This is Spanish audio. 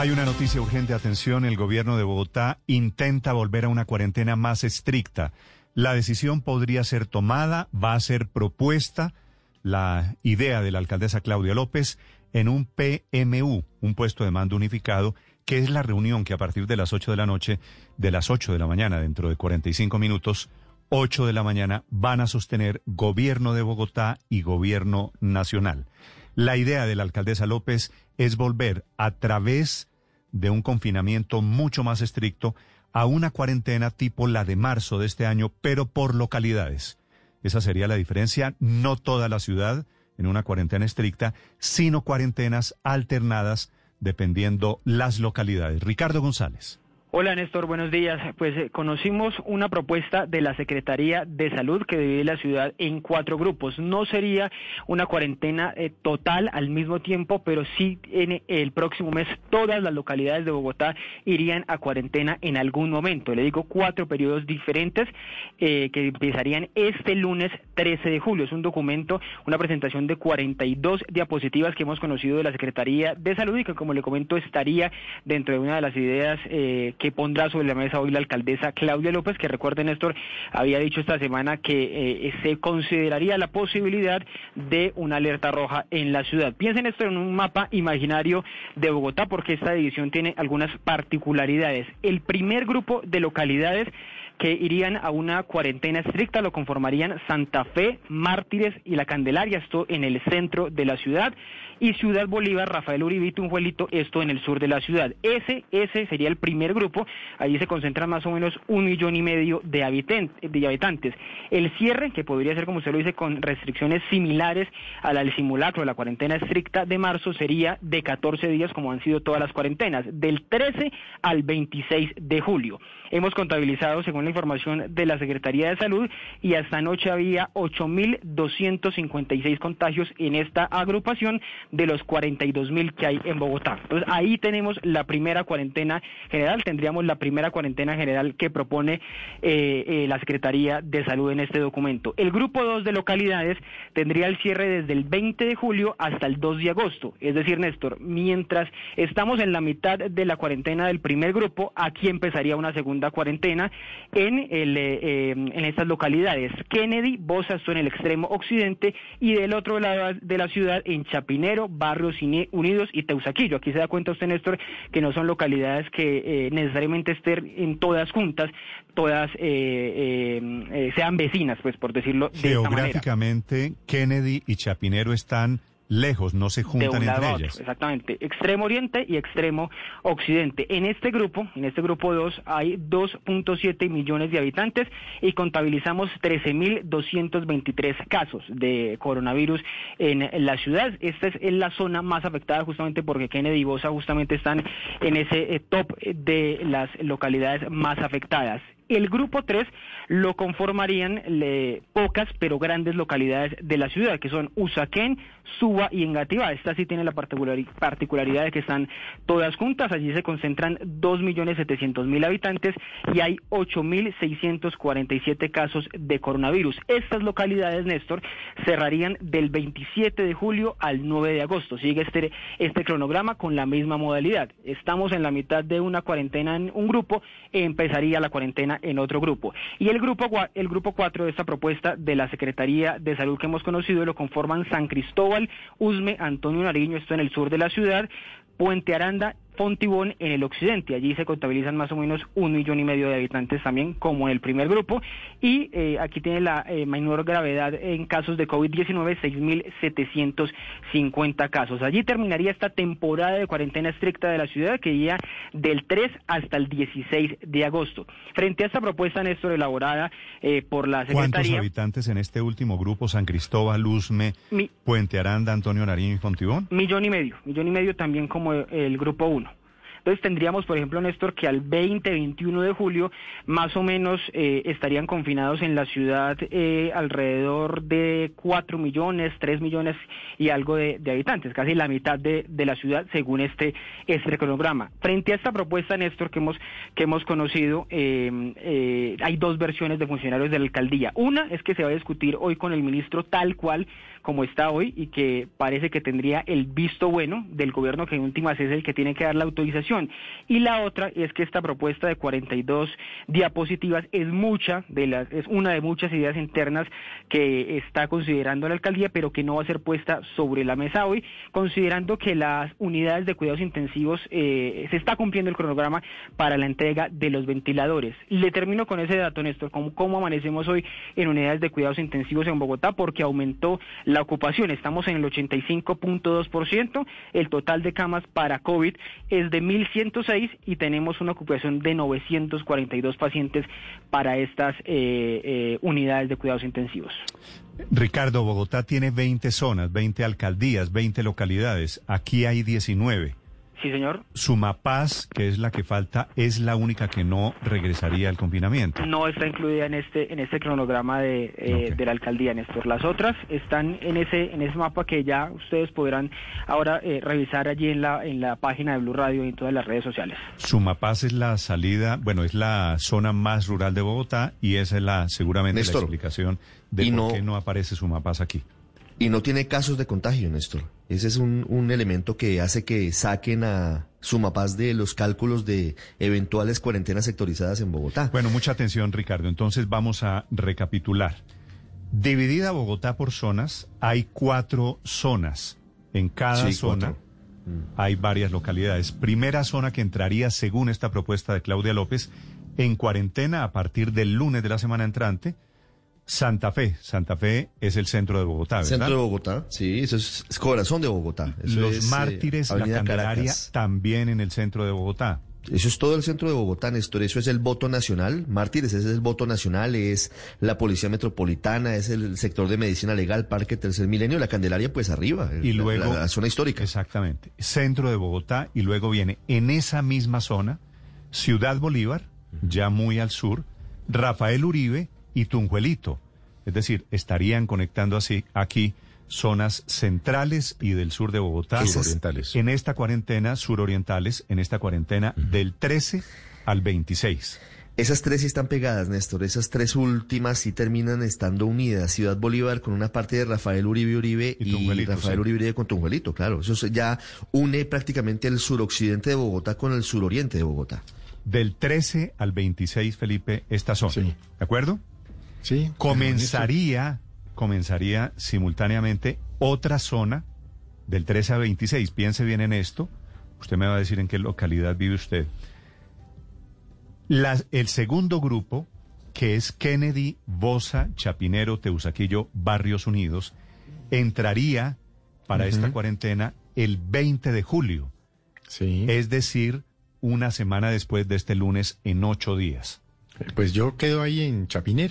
Hay una noticia urgente, atención, el gobierno de Bogotá intenta volver a una cuarentena más estricta. La decisión podría ser tomada, va a ser propuesta, la idea de la alcaldesa Claudia López, en un PMU, un puesto de mando unificado, que es la reunión que a partir de las 8 de la noche, de las 8 de la mañana, dentro de 45 minutos, 8 de la mañana, van a sostener gobierno de Bogotá y gobierno nacional. La idea de la alcaldesa López es volver a través de un confinamiento mucho más estricto a una cuarentena tipo la de marzo de este año, pero por localidades. Esa sería la diferencia, no toda la ciudad en una cuarentena estricta, sino cuarentenas alternadas dependiendo las localidades. Ricardo González. Hola Néstor, buenos días. Pues eh, conocimos una propuesta de la Secretaría de Salud que divide la ciudad en cuatro grupos. No sería una cuarentena eh, total al mismo tiempo, pero sí en el próximo mes todas las localidades de Bogotá irían a cuarentena en algún momento. Le digo cuatro periodos diferentes eh, que empezarían este lunes 13 de julio. Es un documento, una presentación de 42 diapositivas que hemos conocido de la Secretaría de Salud y que como le comento estaría dentro de una de las ideas que pondrá sobre la mesa hoy la alcaldesa Claudia López, que recuerde Néstor, había dicho esta semana que eh, se consideraría la posibilidad de una alerta roja en la ciudad. Piensen esto en un mapa imaginario de Bogotá, porque esta división tiene algunas particularidades. El primer grupo de localidades que irían a una cuarentena estricta lo conformarían Santa Fe, Mártires y La Candelaria, esto en el centro de la ciudad y Ciudad Bolívar, Rafael Uribito, un juelito, esto en el sur de la ciudad. Ese, ese sería el primer grupo, allí se concentran más o menos un millón y medio de, habitantes. El cierre, que podría ser, como usted lo dice, con restricciones similares a la del simulacro, la cuarentena estricta de marzo, sería de 14 días, como han sido todas las cuarentenas, del 13 al 26 de julio. Hemos contabilizado, según la información de la Secretaría de Salud, y hasta anoche había 8.256 contagios en esta agrupación, de los 42 mil que hay en Bogotá. Entonces ahí tenemos la primera cuarentena general, tendríamos la primera cuarentena general que propone eh, eh, la Secretaría de Salud en este documento. El grupo 2 de localidades tendría el cierre desde el 20 de julio hasta el 2 de agosto. Es decir, Néstor, mientras estamos en la mitad de la cuarentena del primer grupo, aquí empezaría una segunda cuarentena en, el, eh, en estas localidades. Kennedy, Bosa, esto en el extremo occidente, y del otro lado de la ciudad, en Chapinero, Barrios Unidos y Teusaquillo. Aquí se da cuenta usted, Néstor, que no son localidades que eh, necesariamente estén en todas juntas, todas eh, eh, sean vecinas, pues por decirlo de esta manera. Geográficamente, Kennedy y Chapinero están lejos, no se juntan entre ellas. exactamente, extremo oriente y extremo occidente. En este grupo, en este grupo 2, hay 2.7 millones de habitantes y contabilizamos 13.223 casos de coronavirus en la ciudad. Esta es la zona más afectada justamente porque Kennedy y Bosa justamente están en ese eh, top de las localidades más afectadas. El grupo 3 lo conformarían pocas pero grandes localidades de la ciudad, que son Usaquén, Suba y Engativá. Esta sí tiene la particularidad de que están todas juntas. Allí se concentran 2.700.000 habitantes y hay 8.647 casos de coronavirus. Estas localidades, Néstor, cerrarían del 27 de julio al 9 de agosto. Sigue este, este cronograma con la misma modalidad. Estamos en la mitad de una cuarentena en un grupo, empezaría la cuarentena en otro grupo. Y el grupo, el grupo 4 de esta propuesta de la Secretaría de Salud que hemos conocido lo conforman San Cristóbal, Usme, Antonio Nariño, esto en el sur de la ciudad, Puente Aranda Fontibón en el occidente. Allí se contabilizan más o menos un millón y medio de habitantes también, como en el primer grupo. Y eh, aquí tiene la eh, menor gravedad en casos de COVID-19, 6.750 casos. Allí terminaría esta temporada de cuarentena estricta de la ciudad, que iría del 3 hasta el 16 de agosto. Frente a esta propuesta, Néstor, elaborada eh, por la Secretaría... ¿Cuántos habitantes en este último grupo? San Cristóbal, Luzme, Puente Aranda, Antonio Nariño y Fontibón. Millón y medio. Millón y medio también como el grupo 1. Entonces tendríamos, por ejemplo, Néstor, que al 20, 21 de julio más o menos eh, estarían confinados en la ciudad eh, alrededor de 4 millones, 3 millones y algo de, habitantes, casi la mitad de, la ciudad según este, este cronograma. Frente a esta propuesta, Néstor, que hemos, que hemos conocido, eh, hay dos versiones de funcionarios de la alcaldía. Una es que se va a discutir hoy con el ministro tal cual como está hoy y que parece que tendría el visto bueno del gobierno que en últimas es el que tiene que dar la autorización Y la otra es que esta propuesta de 42 diapositivas es mucha de las, es una de muchas ideas internas que está considerando la alcaldía, pero que no va a ser puesta sobre la mesa hoy, considerando que las unidades de cuidados intensivos eh, se está cumpliendo el cronograma para la entrega de los ventiladores. Le termino con ese dato, Néstor, cómo, amanecemos hoy en unidades de cuidados intensivos en Bogotá, porque aumentó la ocupación, estamos en el 85.2%, el total de camas para COVID es de 1.106 y tenemos una ocupación de 942 pacientes para estas eh, eh, unidades de cuidados intensivos. Ricardo, Bogotá tiene 20 zonas, 20 alcaldías, 20 localidades. Aquí hay 19. Sí, señor. Sumapaz, que es la que falta, es la única que no regresaría al confinamiento. No está incluida en este en este cronograma de, eh, de la alcaldía, Néstor. Las otras están en ese en ese mapa que ya ustedes podrán ahora eh, revisar allí en la en la página de Blue Radio y en todas las redes sociales. Sumapaz es la salida, bueno, es la zona más rural de Bogotá y esa es la seguramente la explicación de por no... qué no aparece Sumapaz aquí. Y no tiene casos de contagio, Néstor. Ese es un, un elemento que hace que saquen a Sumapaz de los cálculos de eventuales cuarentenas sectorizadas en Bogotá. Bueno, mucha atención, Ricardo. Entonces vamos a recapitular. Dividida Bogotá por zonas, hay cuatro zonas. En cada sí, zona cuatro. hay varias localidades. Primera zona que entraría, según esta propuesta de Claudia López, en cuarentena a partir del lunes de la semana entrante Santa Fe. Santa Fe es el centro de Bogotá, ¿verdad? Centro de Bogotá, sí, eso es, es corazón de Bogotá. Eso Los es, mártires, eh, la Candelaria, Caracas. también en el centro de Bogotá. Eso es todo el centro de Bogotá, Néstor. Eso es el voto nacional. Mártires, ese es el voto nacional, es la Policía Metropolitana, es el sector de medicina legal, Parque Tercer Milenio, la Candelaria, pues arriba. Y la, luego. La, la zona histórica. Exactamente. Centro de Bogotá, y luego viene en esa misma zona, Ciudad Bolívar, ya muy al sur, Rafael Uribe y Tunjuelito. Es decir, estarían conectando así aquí zonas centrales y del sur de Bogotá. Surorientales. En esta cuarentena, surorientales, en esta cuarentena uh -huh. del 13 al 26. Esas tres sí están pegadas, Néstor. Esas tres últimas sí terminan estando unidas. Ciudad Bolívar con una parte de Rafael Uribe Uribe y, y Rafael sí. Uribe Uribe con Tunjuelito, claro. Eso ya une prácticamente el suroccidente de Bogotá con el suroriente de Bogotá. Del 13 al 26, Felipe, esta zona. Sí. ¿De acuerdo? Sí. Comenzaría, comenzaría simultáneamente otra zona del 13 a 26. Piense bien en esto. Usted me va a decir en qué localidad vive usted. El segundo grupo, que es Kennedy, Bosa, Chapinero, Teusaquillo, Barrios Unidos, entraría para uh -huh. esta cuarentena el 20 de julio. Sí. Es decir, una semana después de este lunes en ocho días. Pues yo quedo ahí en Chapinero.